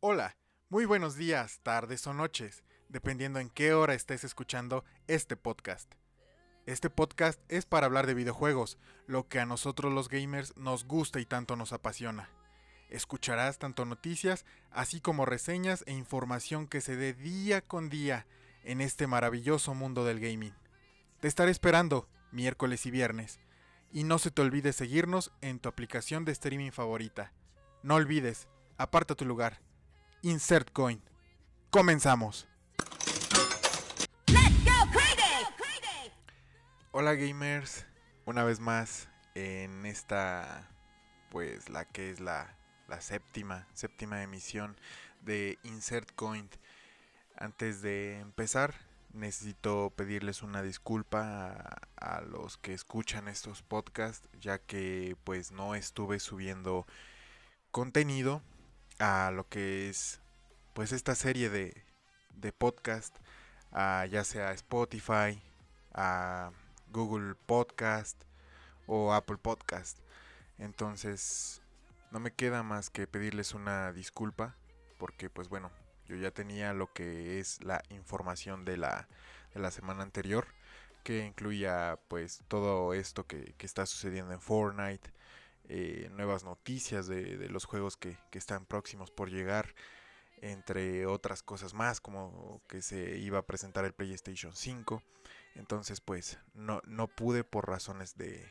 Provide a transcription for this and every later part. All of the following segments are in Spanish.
Hola, muy buenos días, tardes o noches, dependiendo en qué hora estés escuchando este podcast. Este podcast es para hablar de videojuegos, lo que a nosotros los gamers nos gusta y tanto nos apasiona. Escucharás tanto noticias, así como reseñas e información que se dé día con día en este maravilloso mundo del gaming. Te estaré esperando miércoles y viernes. Y no se te olvide seguirnos en tu aplicación de streaming favorita. No olvides, aparta tu lugar Insert Coin. Comenzamos. Hola gamers, una vez más en esta, pues la que es la, la séptima, séptima emisión de Insert Coin. Antes de empezar, necesito pedirles una disculpa a, a, los que escuchan estos podcasts, ya que pues no estuve subiendo contenido a lo que es pues esta serie de, de podcast, ya sea Spotify, a Google Podcast o Apple Podcast. Entonces no me queda más que pedirles una disculpa porque pues bueno, yo ya tenía lo que es la información de la, de la semana anterior que incluía pues todo esto que, que está sucediendo en Fortnite, eh, nuevas noticias de, los juegos que, están próximos por llegar, entre otras cosas más, como que se iba a presentar el PlayStation 5. Entonces, pues no, no pude por razones de,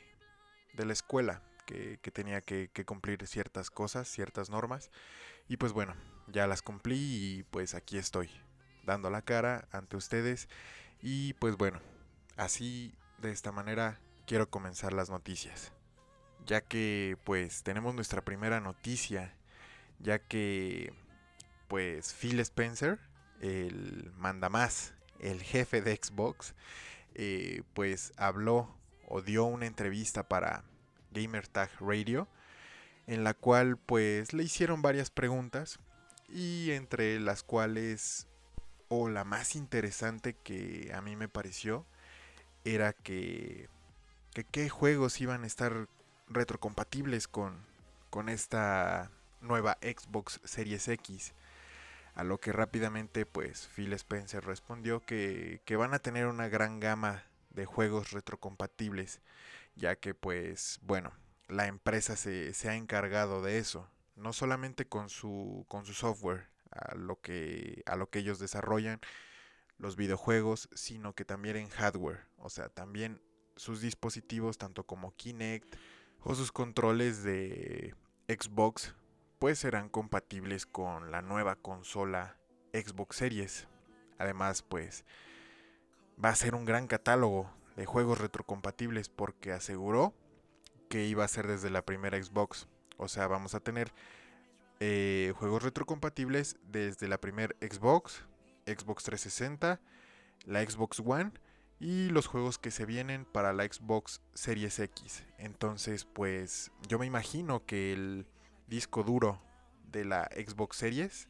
de la escuela, que, tenía que, que, cumplir ciertas cosas, ciertas normas. Y pues bueno, ya las cumplí y pues aquí estoy, dando la cara ante ustedes. Y pues bueno, así de esta manera quiero comenzar las noticias ya que pues tenemos nuestra primera noticia, ya que pues Phil Spencer, el mandamás, el jefe de Xbox, eh, pues habló o dio una entrevista para Gamertag Radio, en la cual pues le hicieron varias preguntas y entre las cuales o la más interesante que a mí me pareció era que, que qué juegos iban a estar retrocompatibles con, con esta nueva Xbox Series X. A lo que rápidamente pues Phil Spencer respondió que, que van a tener una gran gama de juegos retrocompatibles, ya que pues bueno, la empresa se, se, ha encargado de eso, no solamente con su, con su software, a lo, que, a lo que ellos desarrollan los videojuegos, sino que también en hardware, o sea, también sus dispositivos, tanto como Kinect, o sus controles de Xbox pues serán compatibles con la nueva consola Xbox Series. Además pues va a ser un gran catálogo de juegos retrocompatibles porque aseguró que iba a ser desde la primera Xbox. O sea, vamos a tener eh, juegos retrocompatibles desde la primera Xbox, Xbox 360, la Xbox One y los juegos que se vienen para la Xbox Series X. Entonces, pues yo me imagino que el disco duro de la Xbox Series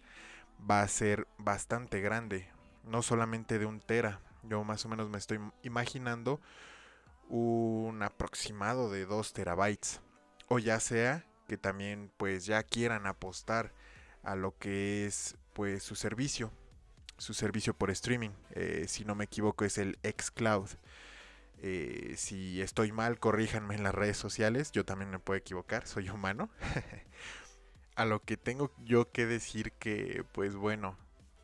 va a ser bastante grande, no solamente de un tera. Yo más o menos me estoy imaginando un aproximado de 2 terabytes. O ya sea que también pues ya quieran apostar a lo que es pues su servicio su servicio por streaming. Eh, si no me equivoco es el xCloud. Eh, si estoy mal, corríjanme en las redes sociales. Yo también me puedo equivocar, soy humano. a lo que tengo yo que decir que, pues bueno,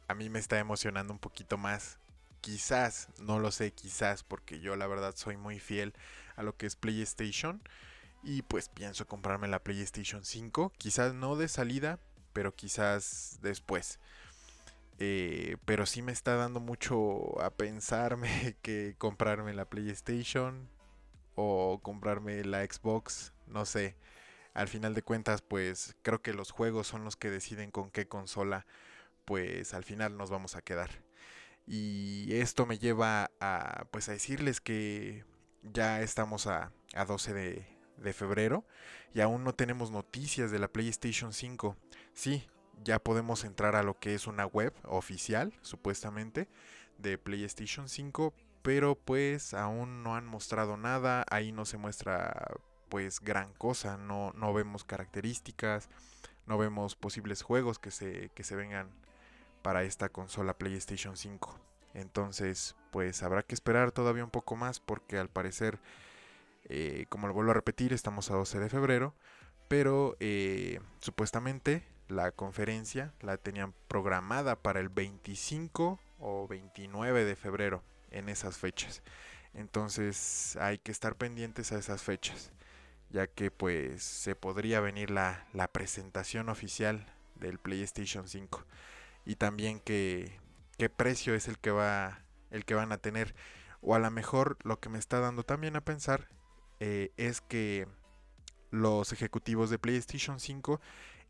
a mí me está emocionando un poquito más. Quizás, no lo sé, quizás, porque yo la verdad soy muy fiel a lo que es PlayStation. Y pues pienso comprarme la PlayStation 5. Quizás no de salida, pero quizás después. Eh, pero sí me está dando mucho a pensarme que comprarme la PlayStation o comprarme la Xbox, no sé. Al final de cuentas, pues creo que los juegos son los que deciden con qué consola, pues al final nos vamos a quedar. Y esto me lleva a, pues a decirles que ya estamos a, a 12 de, de febrero y aún no tenemos noticias de la PlayStation 5. Sí, ya podemos entrar a lo que es una web oficial, supuestamente, de PlayStation 5, pero pues aún no han mostrado nada, ahí no se muestra pues gran cosa, no, no vemos características, no vemos posibles juegos que se, que se vengan para esta consola PlayStation 5. Entonces, pues habrá que esperar todavía un poco más porque al parecer, eh, como lo vuelvo a repetir, estamos a 12 de febrero, pero eh, supuestamente la conferencia la tenían programada para el 25 o 29 de febrero en esas fechas. Entonces hay que estar pendientes a esas fechas, ya que pues se podría venir la, la presentación oficial del PlayStation 5 y también que qué precio es el que va el que van a tener o a lo mejor lo que me está dando también a pensar eh, es que los ejecutivos de PlayStation 5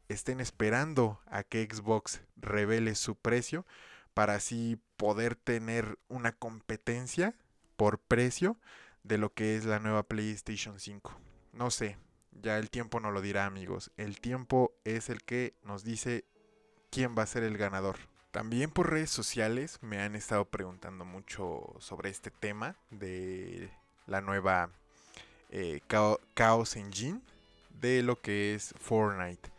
estén esperando a que Xbox revele su precio para así poder tener una competencia por precio de lo que es la nueva PlayStation 5. No sé, ya el tiempo no lo dirá amigos. El tiempo es el que nos dice quién va a ser el ganador. También por redes sociales me han estado preguntando mucho sobre este tema de la nueva eh, Chaos Engine de lo que es Fortnite.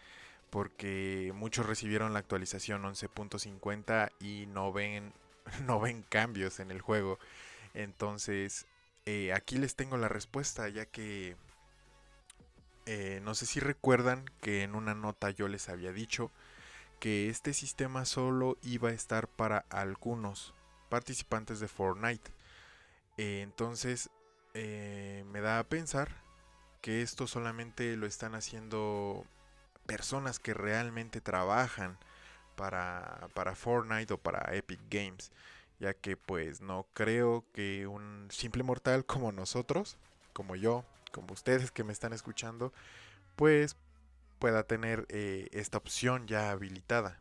Porque muchos recibieron la actualización 11.50 y no ven, no ven cambios en el juego. Entonces, eh, aquí les tengo la respuesta, ya que eh, no sé si recuerdan que en una nota yo les había dicho que este sistema solo iba a estar para algunos participantes de Fortnite. Eh, entonces, me da a pensar que esto solamente lo están haciendo personas que realmente trabajan para, para Fortnite o para Epic Games ya que pues no creo que un simple mortal como nosotros, como yo, como ustedes que me están escuchando, pues pueda tener eh, esta opción ya habilitada,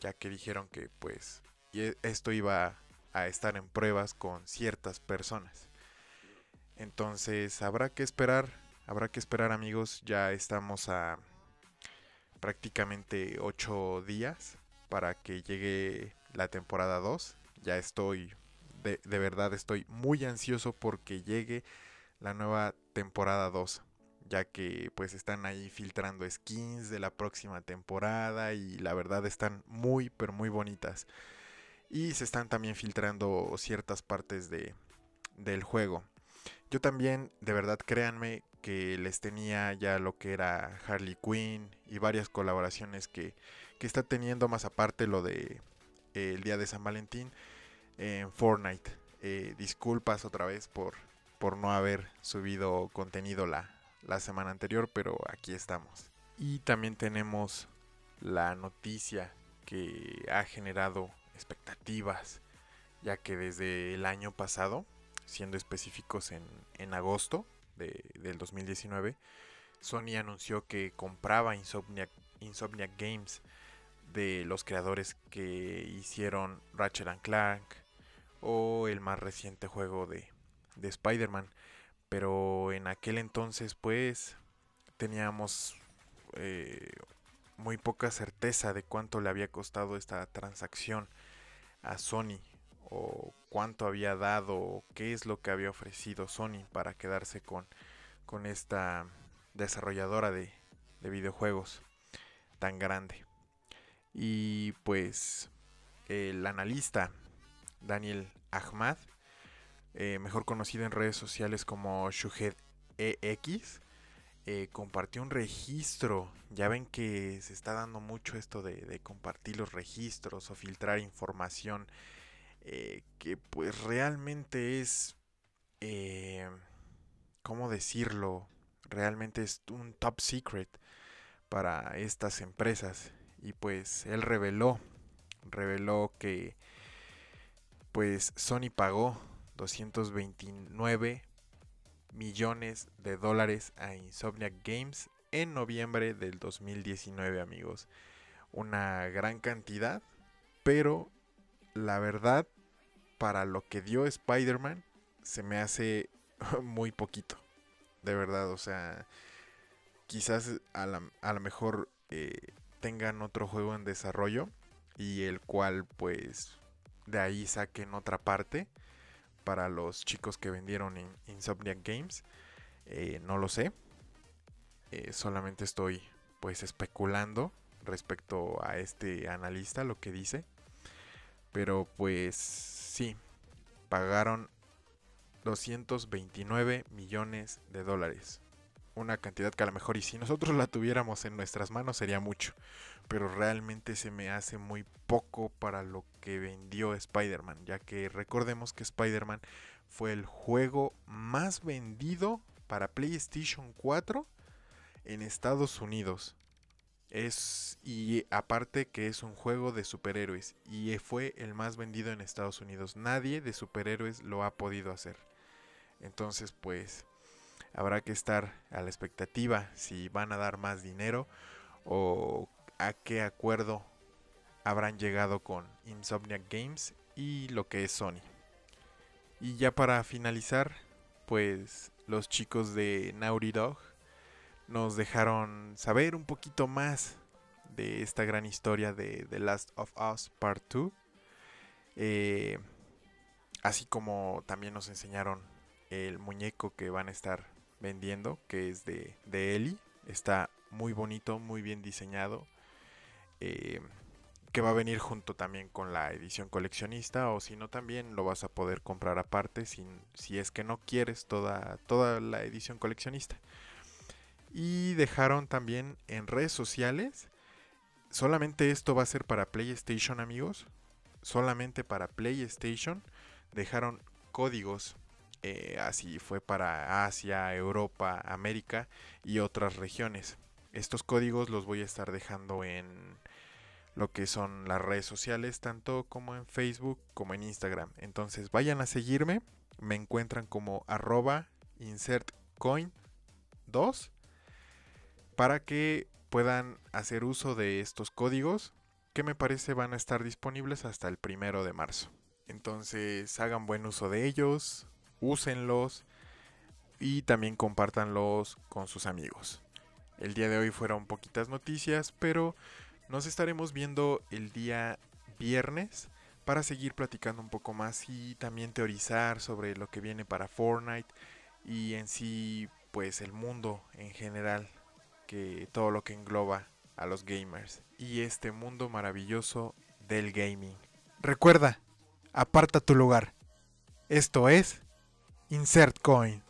ya que dijeron que pues e, esto iba a estar en pruebas con ciertas personas. Entonces habrá que esperar, habrá que esperar amigos, ya estamos a prácticamente 8 días para que llegue la temporada 2 ya estoy, de, verdad estoy muy ansioso porque llegue la nueva temporada 2 ya que pues están ahí filtrando skins de la próxima temporada y la verdad están muy pero muy bonitas. Y se están también filtrando ciertas partes de, del juego. Yo también de verdad créanme que les tenía ya lo que era Harley Quinn y varias colaboraciones que, que está teniendo más aparte lo de el día de San Valentín en Fortnite. Eh, disculpas otra vez por, por no haber subido contenido la, la semana anterior, pero aquí estamos. Y también tenemos la noticia que ha generado expectativas, ya que desde el año pasado, siendo específicos en, en agosto de, del 2019, Sony anunció que compraba Insomniac, Games de los creadores que hicieron Ratchet and Clank o el más reciente juego de, de Spider-Man. Pero en aquel entonces pues teníamos eh, muy poca certeza de cuánto le había costado esta transacción a Sony o cuánto había dado o qué es lo que había ofrecido Sony para quedarse con, con esta desarrolladora de, de videojuegos tan grande. Y pues el analista Daniel Ahmad, eh, mejor conocido en redes sociales como Shuhed EX, eh, compartió un registro. Ya ven que se está dando mucho esto de, compartir los registros o filtrar información eh, que pues realmente es, ¿cómo decirlo? Realmente es un top secret para estas empresas. Y pues él reveló, reveló que pues Sony pagó 229 millones de dólares a Insomniac Games en noviembre del 2019 amigos. Una gran cantidad, pero la verdad, para lo que dio Spider-Man, se me hace muy poquito. De verdad, o sea, quizás a, lo mejor eh, tengan otro juego en desarrollo y el cual pues de ahí saquen otra parte para los chicos que vendieron en Insomniac Games. Eh, no lo sé. Eh, solamente estoy pues especulando respecto a este analista lo que dice. Pero pues sí, pagaron 229 millones de dólares. Una cantidad que a lo mejor y si nosotros la tuviéramos en nuestras manos sería mucho. Pero realmente se me hace muy poco para lo que vendió Spider-Man. Ya que recordemos que Spider-Man fue el juego más vendido para PlayStation 4 en Estados Unidos. Es y aparte que es un juego de superhéroes y fue el más vendido en Estados Unidos. Nadie de superhéroes lo ha podido hacer. Entonces, pues habrá que estar a la expectativa si van a dar más dinero o a qué acuerdo habrán llegado con Insomniac Games y lo que es Sony. Y ya para finalizar, pues los chicos de Naughty Dog nos dejaron saber un poquito más de esta gran historia de The Last of Us Part 2. Eh, así como también nos enseñaron el muñeco que van a estar vendiendo, que es de, de Ellie. Está muy bonito, muy bien diseñado. Eh, que va a venir junto también con la edición coleccionista o si no también lo vas a poder comprar aparte sin, si es que no quieres toda, toda la edición coleccionista. Y dejaron también en redes sociales, solamente esto va a ser para PlayStation amigos, solamente para PlayStation, dejaron códigos, eh, así fue para Asia, Europa, América y otras regiones. Estos códigos los voy a estar dejando en lo que son las redes sociales, tanto como en Facebook como en Instagram. Entonces vayan a seguirme, me encuentran como arroba insertcoin2 para que puedan hacer uso de estos códigos que me parece van a estar disponibles hasta el primero de marzo. Entonces hagan buen uso de ellos, úsenlos y también compártanlos con sus amigos. El día de hoy fueron poquitas noticias, pero nos estaremos viendo el día viernes para seguir platicando un poco más y también teorizar sobre lo que viene para Fortnite y en sí pues el mundo en general, que todo lo que engloba a los gamers y este mundo maravilloso del gaming. Recuerda, aparta tu lugar. Esto es Insert Coin.